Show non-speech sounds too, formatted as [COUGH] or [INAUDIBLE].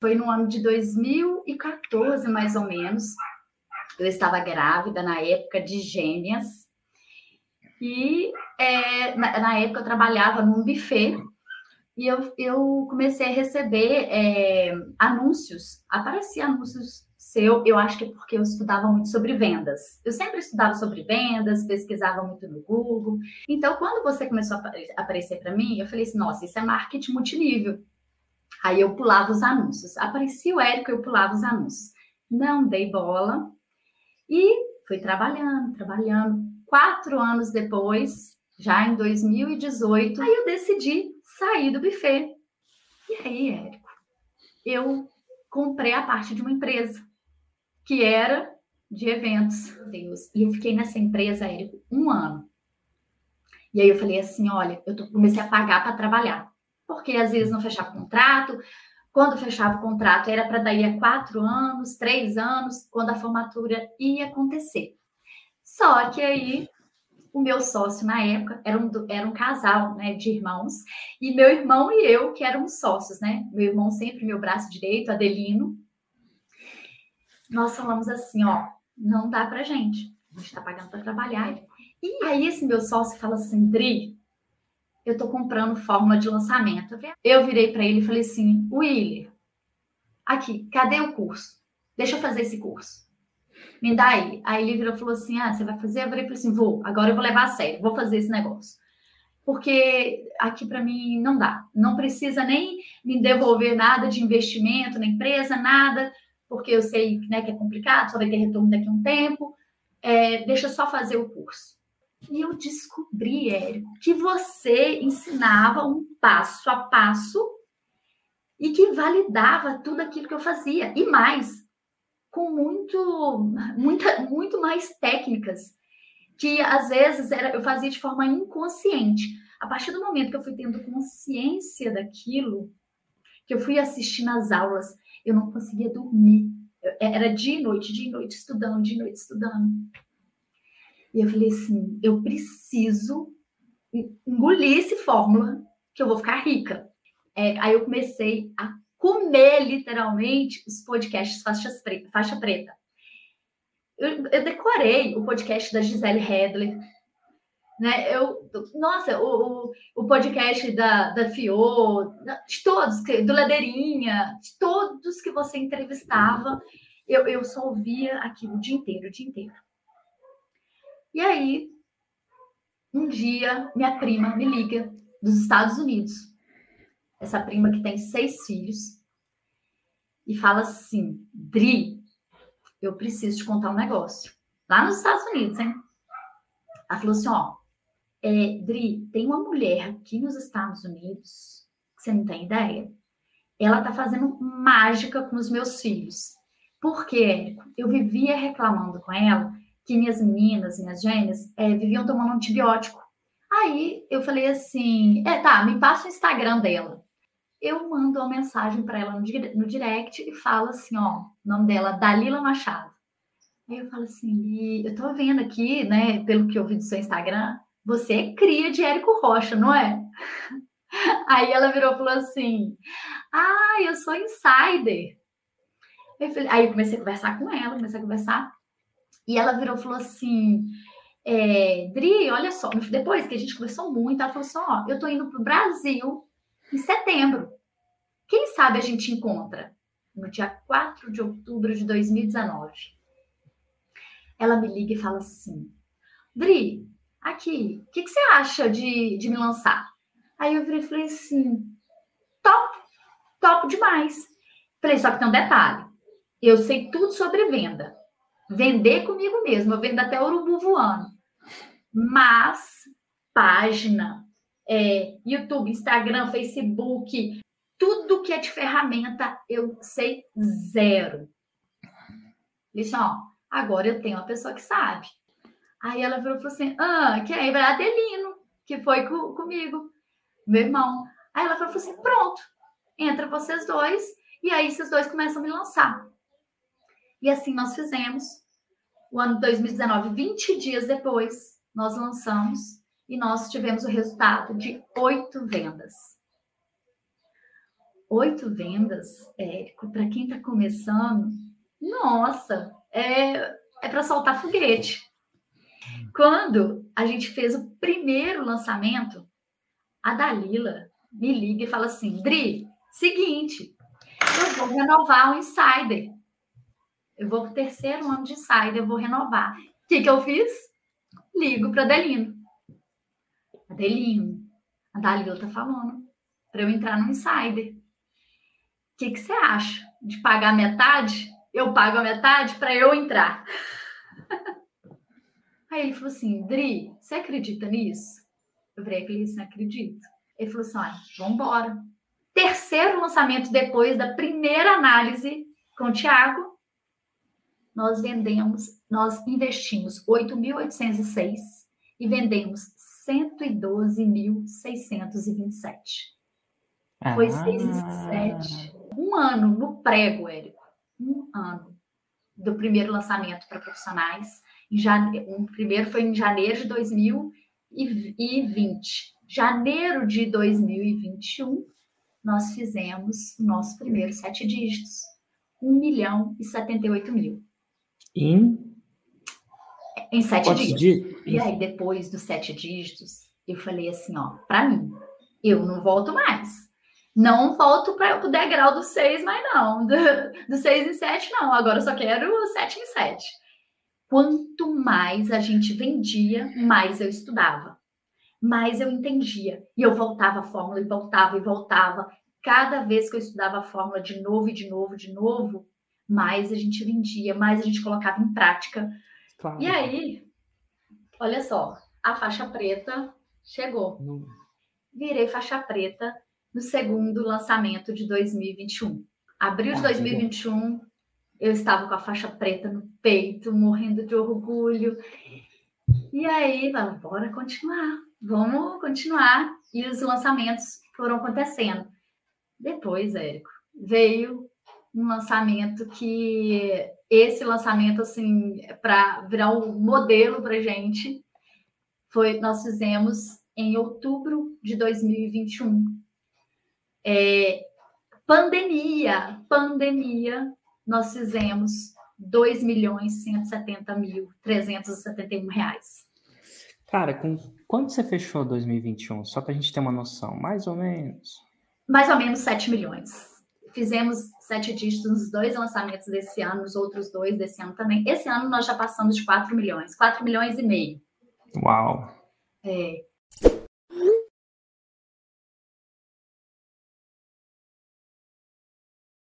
Foi no ano de 2014, mais ou menos. Eu estava grávida na época de gêmeas. E é, na, na, época eu trabalhava num buffet e eu, eu comecei a receber é, anúncios. Aparecia anúncios seu, eu acho que porque eu estudava muito sobre vendas. Eu sempre estudava sobre vendas, pesquisava muito no Google. Então, quando você começou a aparecer para mim, eu falei assim: nossa, isso é marketing multinível. Aí eu pulava os anúncios. Aparecia o Érico, eu pulava os anúncios. Não dei bola e fui trabalhando, trabalhando. Quatro anos depois, já em 2018, aí eu decidi sair do buffet. E aí, Érico, eu comprei a parte de uma empresa que era de eventos. Deus. E eu fiquei nessa empresa, Érico, um ano. E aí eu falei assim, olha, eu comecei a pagar para trabalhar. Porque às vezes não fechava contrato. Quando fechava o contrato, era para daí a quatro anos, três anos, quando a formatura ia acontecer. Só que aí o meu sócio na época era um, era um casal né, de irmãos, e meu irmão e eu, que éramos sócios, né? Meu irmão sempre meu braço direito, Adelino, nós falamos assim, ó, não dá pra gente. A gente tá pagando para trabalhar. E aí esse meu sócio fala assim, Dri, eu tô comprando fórmula de lançamento. Eu virei para ele e falei assim, William, aqui, cadê o curso? Deixa eu fazer esse curso. Me dá aí. Aí ele virou e falou assim, ah, você vai fazer? Eu falei assim, vou, agora eu vou levar a sério, vou fazer esse negócio. Porque aqui para mim não dá. Não precisa nem me devolver nada de investimento na empresa, nada porque eu sei né, que é complicado, só vai ter retorno daqui a um tempo, é, deixa eu só fazer o curso. E eu descobri, Érico, que você ensinava um passo a passo e que validava tudo aquilo que eu fazia. E mais, com muito, muita, muito mais técnicas, que às vezes era, eu fazia de forma inconsciente. A partir do momento que eu fui tendo consciência daquilo, que eu fui assistindo às aulas, eu não conseguia dormir. Era dia e noite, dia e noite estudando, dia e noite estudando. E eu falei assim: eu preciso engolir esse fórmula que eu vou ficar rica. É, aí eu comecei a comer literalmente os podcasts preta, faixa preta. Eu, eu, decorei o podcast da Gisele Hedler, né? Eu, nossa, o, o, podcast da, da Fio, de todos, do Ladeirinha, de todos que você entrevistava, eu, eu só ouvia aquilo o dia inteiro, o dia inteiro. E aí, um dia, minha prima me liga dos Estados Unidos, essa prima que tem seis filhos, e fala assim: Dri, eu preciso te contar um negócio. Lá nos Estados Unidos, hein? Ela falou assim: ó, é, Dri, tem uma mulher aqui nos Estados Unidos, que você não tem ideia, ela tá fazendo mágica com os meus filhos. Por quê? Eu vivia reclamando com ela que minhas meninas, minhas gêmeas, é, viviam tomando antibiótico. Aí eu falei assim: é, tá, me passa o Instagram dela. Eu mando uma mensagem para ela no, direct e falo assim: ó, nome dela, Dalila Machado. Aí eu falo assim: eu tô vendo aqui, né, pelo que eu vi do seu Instagram, você é cria de Érico Rocha, não é? [LAUGHS] Aí ela virou e falou assim: Ah, eu sou insider. Aí eu comecei a conversar com ela, comecei a conversar. E ela virou e falou assim: é, Dri, olha só, depois que a gente conversou muito, ela falou assim: Ó, eu tô indo pro Brasil em setembro. Quem sabe a gente encontra? No dia 4 de outubro de 2019. Ela me liga e fala assim: Dri, aqui, o que, que, você acha de, de me lançar? Aí eu virei e falei assim, top, top demais. Falei, só que tem um detalhe, eu sei tudo sobre venda. Vender comigo mesmo, eu vendo até urubu voando. Mas, página, é, YouTube, Instagram, Facebook, tudo que é de ferramenta, eu sei zero. Ó, agora eu tenho uma pessoa que sabe. Aí ela falou assim: ah, que é Adelino, que foi com, comigo, meu irmão. Aí ela falou assim: pronto, entra vocês dois, e aí esses dois começam a me lançar. E assim nós fizemos. O ano 2019, 20 dias depois, nós lançamos e nós tivemos o resultado de oito vendas. Oito vendas, Érico, para quem está começando, nossa, é, é para soltar foguete. Quando a gente fez o primeiro lançamento, a Dalila me liga e fala assim: Dri, seguinte, eu vou renovar o Insider. Eu vou para o terceiro ano de Insider, eu vou renovar. O que, que eu fiz? Ligo para Adelino. Adelino, a Dalila tá falando para eu entrar no Insider. O que, que você acha? De pagar metade? Eu pago a metade para eu entrar. [LAUGHS] Aí ele falou assim, Dri, você acredita nisso? Eu falei, não acredito. Ele falou assim, olha, vamos embora. Terceiro lançamento depois da primeira análise com o Thiago, nós vendemos, nós investimos 8.806 e vendemos 112.627. Ah. Foi 6 e 7. Um ano no prego, Érico. Um ano do primeiro lançamento para profissionais. Em jane... O primeiro foi em janeiro de 2020. Janeiro de 2021, nós fizemos o nosso primeiro sete dígitos. 1 milhão e 78 mil. Em? Em sete dígitos. E aí, depois dos sete dígitos, eu falei assim, ó, para mim, eu não volto mais. Não volto para o degrau do seis, mas não. Do, do seis em sete, não. Agora eu só quero o sete em sete. Quanto mais a gente vendia, mais eu estudava. Mais eu entendia. E eu voltava a fórmula, e voltava, e voltava. Cada vez que eu estudava a fórmula de novo, e de novo, de novo, mais a gente vendia, mais a gente colocava em prática. Claro. E aí, olha só, a faixa preta chegou. Virei faixa preta no segundo lançamento de 2021. Abril de 2021, ah, eu estava com a faixa preta no peito, morrendo de orgulho. E aí, bora continuar, vamos continuar. E os lançamentos foram acontecendo. Depois, Érico, veio um lançamento que esse lançamento assim para virar um modelo para gente foi nós fizemos em outubro de 2021 é, pandemia, pandemia, nós fizemos 2 milhões 170 mil 371 reais. Cara, com quanto você fechou 2021? Só para a gente ter uma noção, mais ou menos. Mais ou menos 7 milhões. Fizemos sete dígitos nos dois lançamentos desse ano, nos outros dois desse ano também. Esse ano nós já passamos de 4 milhões, 4 milhões e meio. Uau! É,